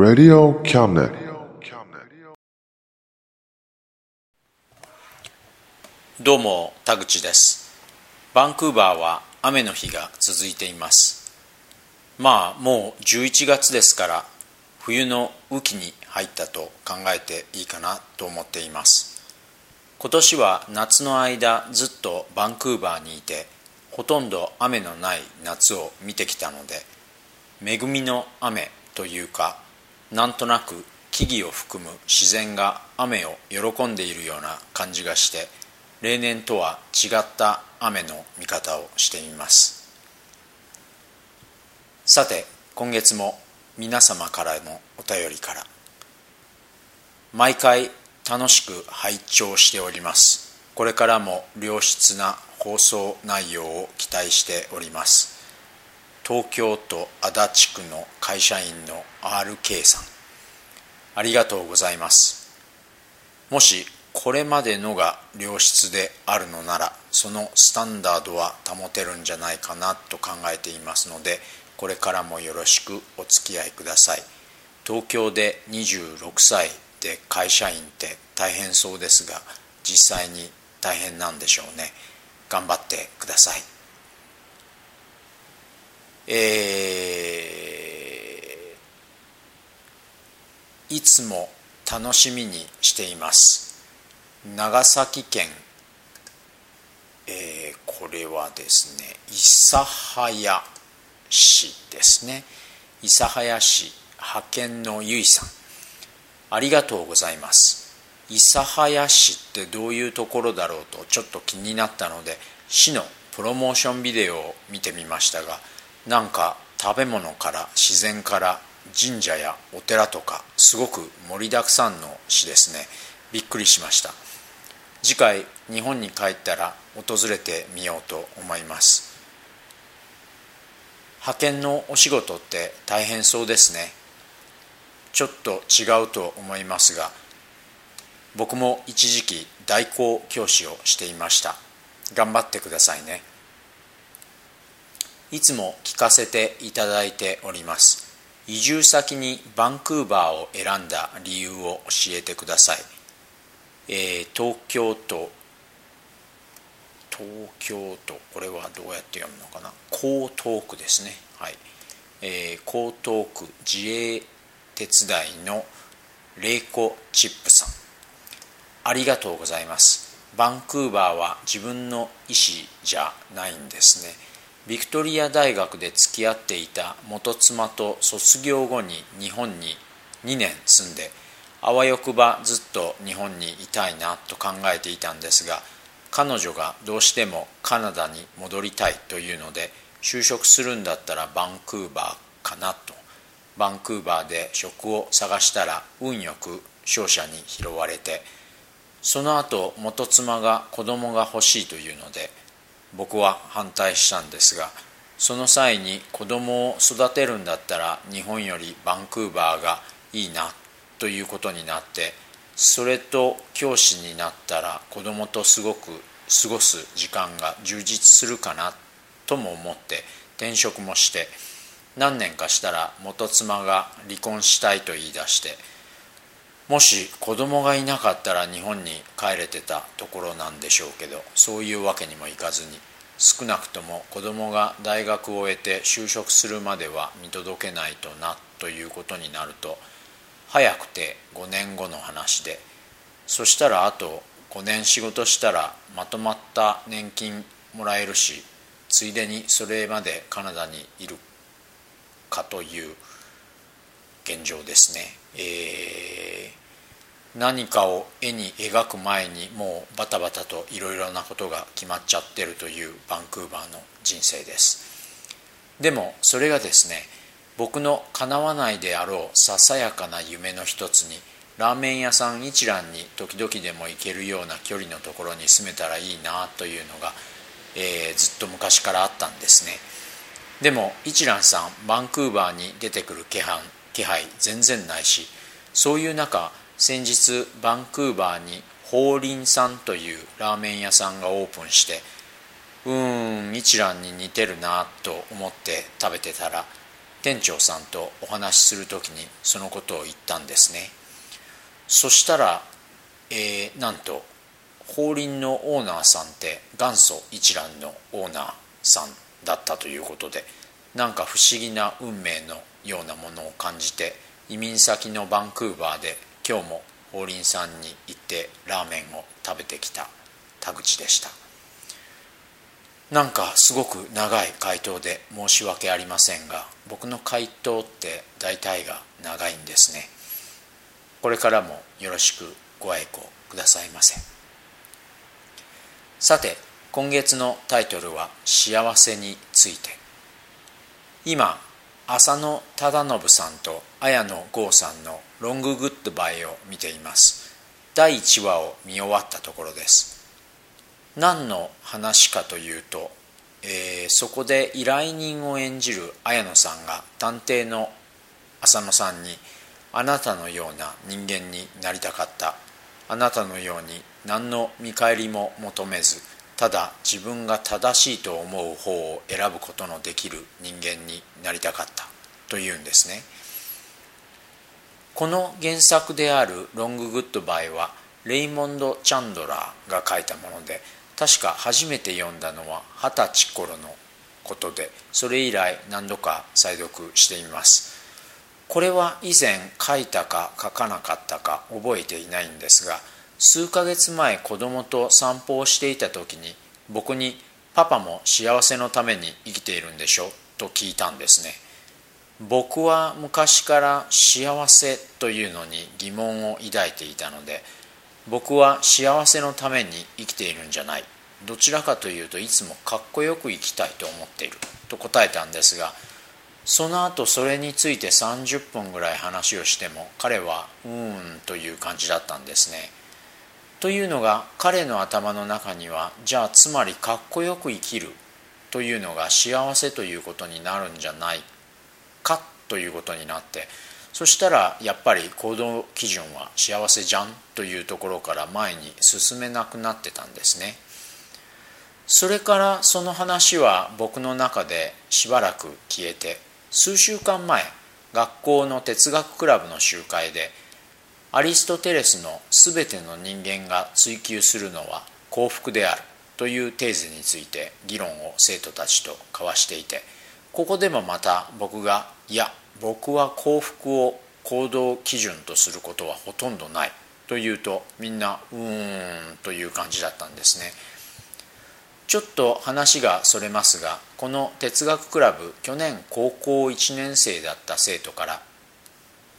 Radio Cabinet. どうも田口ですバンクーバーは雨の日が続いていますまあもう11月ですから冬の雨季に入ったと考えていいかなと思っています今年は夏の間ずっとバンクーバーにいてほとんど雨のない夏を見てきたので恵みの雨というかなんとなく木々を含む自然が雨を喜んでいるような感じがして例年とは違った雨の見方をしてみます。さて今月も皆様からのお便りから毎回楽しく拝聴しております。これからも良質な放送内容を期待しております。東京都足立区の会社員の RK さん。ありがとうございます。もしこれまでのが良質であるのならそのスタンダードは保てるんじゃないかなと考えていますのでこれからもよろしくお付き合いください。東京で26歳で会社員って大変そうですが実際に大変なんでしょうね。頑張ってください。えー、いつも楽しみにしています。長崎県、えー、これはですね諫早市ですね。諫早市派遣のゆいさん。ありがとうございます。諫早市ってどういうところだろうとちょっと気になったので市のプロモーションビデオを見てみましたがなんか食べ物から自然から神社やお寺とかすごく盛りだくさんの市ですね。びっくりしました。次回日本に帰ったら訪れてみようと思います。派遣のお仕事って大変そうですね。ちょっと違うと思いますが僕も一時期代行教師をしていました。頑張ってくださいね。いつも聞かせていただいております。移住先にバンクーバーを選んだ理由を教えてください、えー、東京都東京都これはどうやって読むのかな？江東区ですね。はい、えー、江東区自衛鉄大のレイコチップさん。ありがとうございます。バンクーバーは自分の意思じゃないんですね。ビクトリア大学で付き合っていた元妻と卒業後に日本に2年住んであわよくばずっと日本にいたいなと考えていたんですが彼女がどうしてもカナダに戻りたいというので就職するんだったらバンクーバーかなと。バンクーバーで職を探したら運よく商社に拾われてその後元妻が子供が欲しいというので僕は反対したんですがその際に子供を育てるんだったら日本よりバンクーバーがいいなということになってそれと教師になったら子供とすごく過ごす時間が充実するかなとも思って転職もして何年かしたら元妻が離婚したいと言い出してもし子供がいなかったら日本に帰れてたところなんでしょうけどそういうわけにもいかずに少なくとも子供が大学を終えて就職するまでは見届けないとなということになると早くて5年後の話でそしたらあと5年仕事したらまとまった年金もらえるしついでにそれまでカナダにいるかという現状ですね。えー何かを絵に描く前にもうバタバタといろいろなことが決まっちゃってるというバンクーバーの人生ですでもそれがですね僕の叶わないであろうささやかな夢の一つにラーメン屋さん一蘭に時々でも行けるような距離のところに住めたらいいなというのが、えー、ずっと昔からあったんですねでも一蘭さんバンクーバーに出てくる気配気配全然ないしそういう中先日バンクーバーに法輪さんというラーメン屋さんがオープンしてうーん一蘭に似てるなと思って食べてたら店長さんとお話しする時にそのことを言ったんですね。そしたら、えー、なんと法輪のオーナーさんって元祖一蘭のオーナーさんだったということでなんか不思議な運命のようなものを感じて移民先のバンクーバーで今日も法輪さんに行ってラーメンを食べてきた田口でした。なんかすごく長い回答で申し訳ありませんが僕の回答って大体が長いんですね。これからもよろしくご愛顧くださいませ。さて今月のタイトルは「幸せについて」今浅野忠信さんと綾野剛さんのロンググッドバイを見ています。第1話を見終わったところです。何の話かというと、えー、そこで依頼人を演じる綾野さんが探偵の浅野さんにあなたのような人間になりたかった。あなたのように何の見返りも求めずただ自分が正しいと思う方を選ぶことのできる人間になりたかった。というんですね。この原作である「ロング・グッドバイ」はレイモンド・チャンドラーが書いたもので確か初めて読んだのは二十歳頃のことでそれ以来何度か再読しています。これは以前書いたか書かなかったか覚えていないんですが数ヶ月前子供と散歩をしていた時に僕に「パパも幸せのために生きているんでしょ?」と聞いたんですね僕は昔から幸せというのに疑問を抱いていたので僕は幸せのために生きているんじゃないどちらかというといつもかっこよく生きたいと思っていると答えたんですがその後それについて30分ぐらい話をしても彼は「うーん」という感じだったんですねというのが彼の頭の中にはじゃあつまりかっこよく生きるというのが幸せということになるんじゃないかということになってそしたらやっぱり行動基準は幸せじゃんというところから前に進めなくなってたんですね。それからその話は僕の中でしばらく消えて数週間前学校の哲学クラブの集会でアリストテレスの全ての人間が追求するのは幸福であるというテーゼについて議論を生徒たちと交わしていてここでもまた僕がいや僕は幸福を行動基準とすることはほとんどないと言うとみんなうーんという感じだったんですね。ちょっと話がそれますがこの哲学クラブ去年高校1年生だった生徒から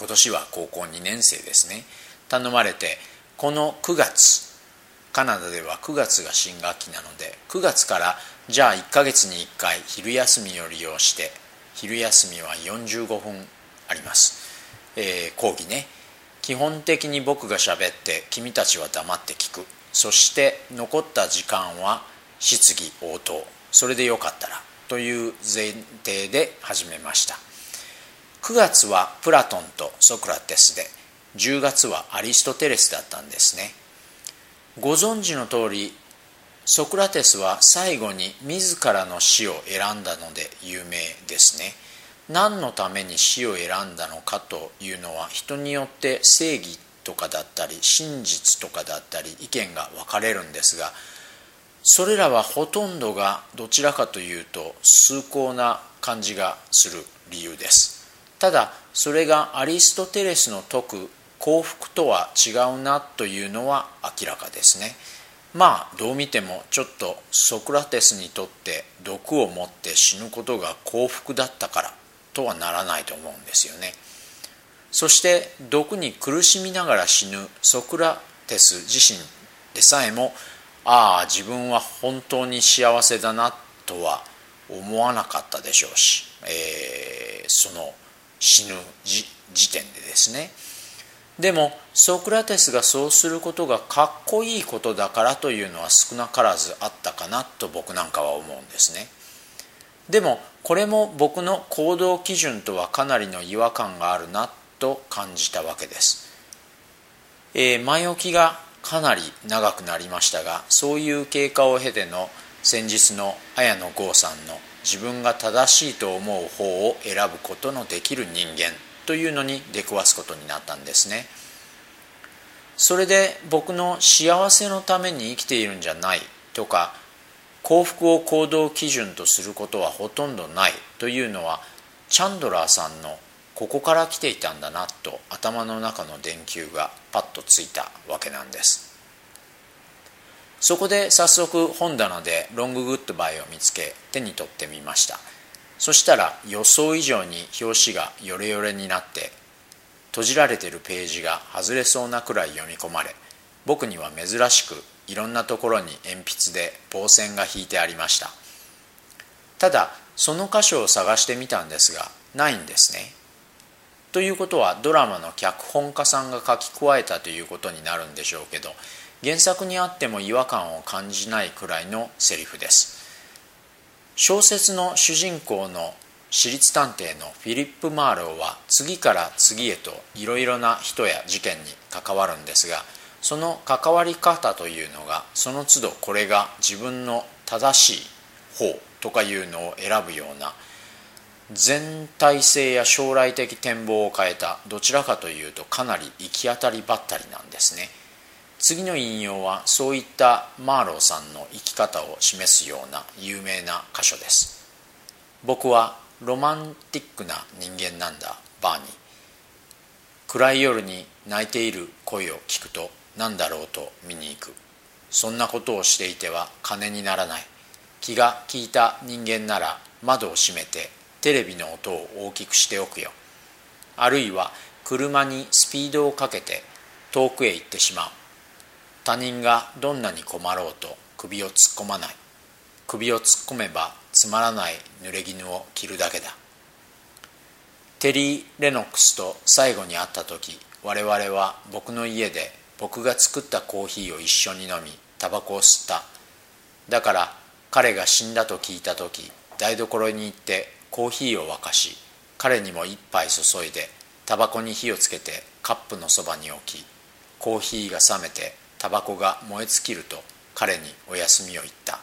今年は高校2年生ですね。頼まれてこの9月カナダでは9月が新学期なので9月からじゃあ1ヶ月に1回昼休みを利用して昼休みは45分あります、えー、講義ね。基本的に僕が喋って君たちは黙って聞く。そして残った時間は質疑応答。それでよかったら。という前提で始めました。9月はプラトンとソクラテスで10月はアリストテレスだったんですね。ご存知の通りソクラテスは最後に自らの死を選んだので有名ですね。何のために死を選んだのかというのは人によって正義とかだったり真実とかだったり意見が分かれるんですがそれらはほとんどがどちらかというと崇高な感じがする理由です。ただそれがアリストテレスの説く幸福とは違うなというのは明らかですね。まあどう見てもちょっとソクラテスにとって毒を持って死ぬことが幸福だったからとはならないと思うんですよね。そして毒に苦しみながら死ぬソクラテス自身でさえもああ自分は本当に幸せだなとは思わなかったでしょうし、えー、その死ぬ時点でですね。でもソクラテスがそうすることがかっこいいことだからというのは少なからずあったかなと僕なんかは思うんですね。でもこれも僕の行動基準とはかなりの違和感があるなと感じたわけです、えー、前置きがかなり長くなりましたがそういう経過を経ての先日の綾野剛さんの自分が正しいと思う方を選ぶことのできる人間というのに出くわすことになったんですね。それで僕の幸せのために生きているんじゃないとか幸福を行動基準とすることはほとんどないというのはチャンドラーさんのここから来ていたんだなと頭の中の電球がパッとついたわけなんです。そこで早速本棚でロンググッドバイを見つけ手に取ってみました。そしたら予想以上に表紙がヨレヨレになって閉じられてるページが外れそうなくらい読み込まれ僕には珍しくいろんなところに鉛筆で棒線が引いてありました。ただその箇所を探してみたんですがないんですね。ということはドラマの脚本家さんが書き加えたということになるんでしょうけど原作にあっても違和感を感じないくらいのセリフです。小説の主人公の私立探偵のフィリップ・マーローは次から次へといろいろな人や事件に関わるんですがその関わり方というのがその都度これが自分の正しい方とかいうのを選ぶような全体性や将来的展望を変えたどちらかというとかなり行き当たりばったりなんですね。次の引用はそういったマーローさんの生き方を示すような有名な箇所です。僕はロマンティックな人間なんだバーニー。暗い夜に泣いている声を聞くと何だろうと見に行く。そんなことをしていては金にならない。気が利いた人間なら窓を閉めてテレビの音を大きくしておくよ。あるいは車にスピードをかけて遠くへ行ってしまう。他人がどんなに困ろうと首を突っ込まない。首を突っ込めばつまらない濡れ衣を着るだけだ。テリー・レノックスと最後に会った時我々は僕の家で僕が作ったコーヒーを一緒に飲みタバコを吸った。だから彼が死んだと聞いた時台所に行ってコーヒーを沸かし彼にも一杯注いでタバコに火をつけてカップのそばに置きコーヒーが冷めてタバコが燃え尽きると彼にお休みを言った。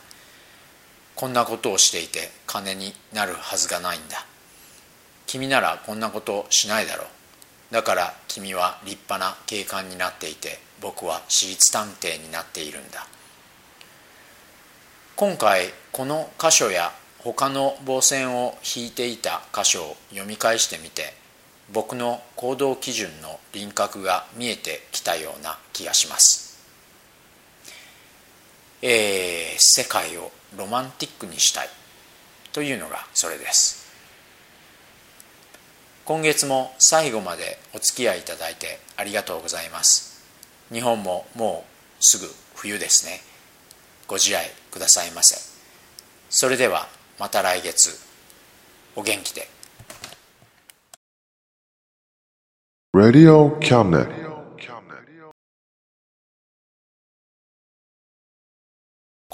こんなことをしていて金になるはずがないんだ。君ならこんなことをしないだろう。だから君は立派な警官になっていて僕は私立探偵になっているんだ。今回この箇所や他の棒線を引いていた箇所を読み返してみて僕の行動基準の輪郭が見えてきたような気がします、えー、世界をロマンティックにしたいというのがそれです。今月も最後までお付き合いいただいてありがとうございます。日本ももうすぐ冬ですね。ご自愛くださいませ。それではまた来月。お元気で。Radio Cabinet.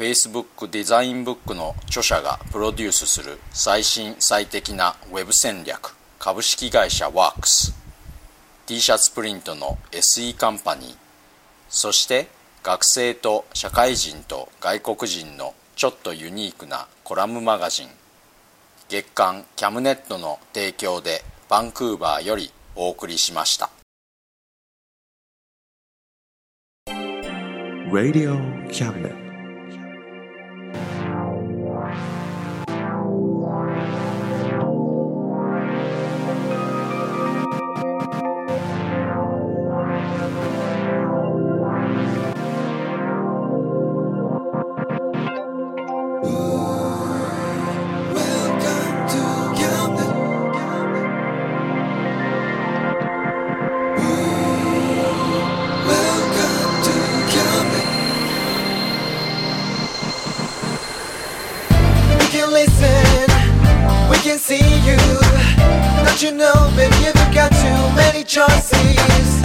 Facebook デザインブックの著者がプロデュースする最新最適なウェブ戦略株式会社ワークス。T シャツプリントの SE カンパニー。そして学生と社会人と外国人のちょっとユニークなコラムマガジン。月刊キャムネットの提供でバンクーバーよりお送りしました。Radio Cabinet. Listen, we can see you. Don't you know, baby, you've got too many choices.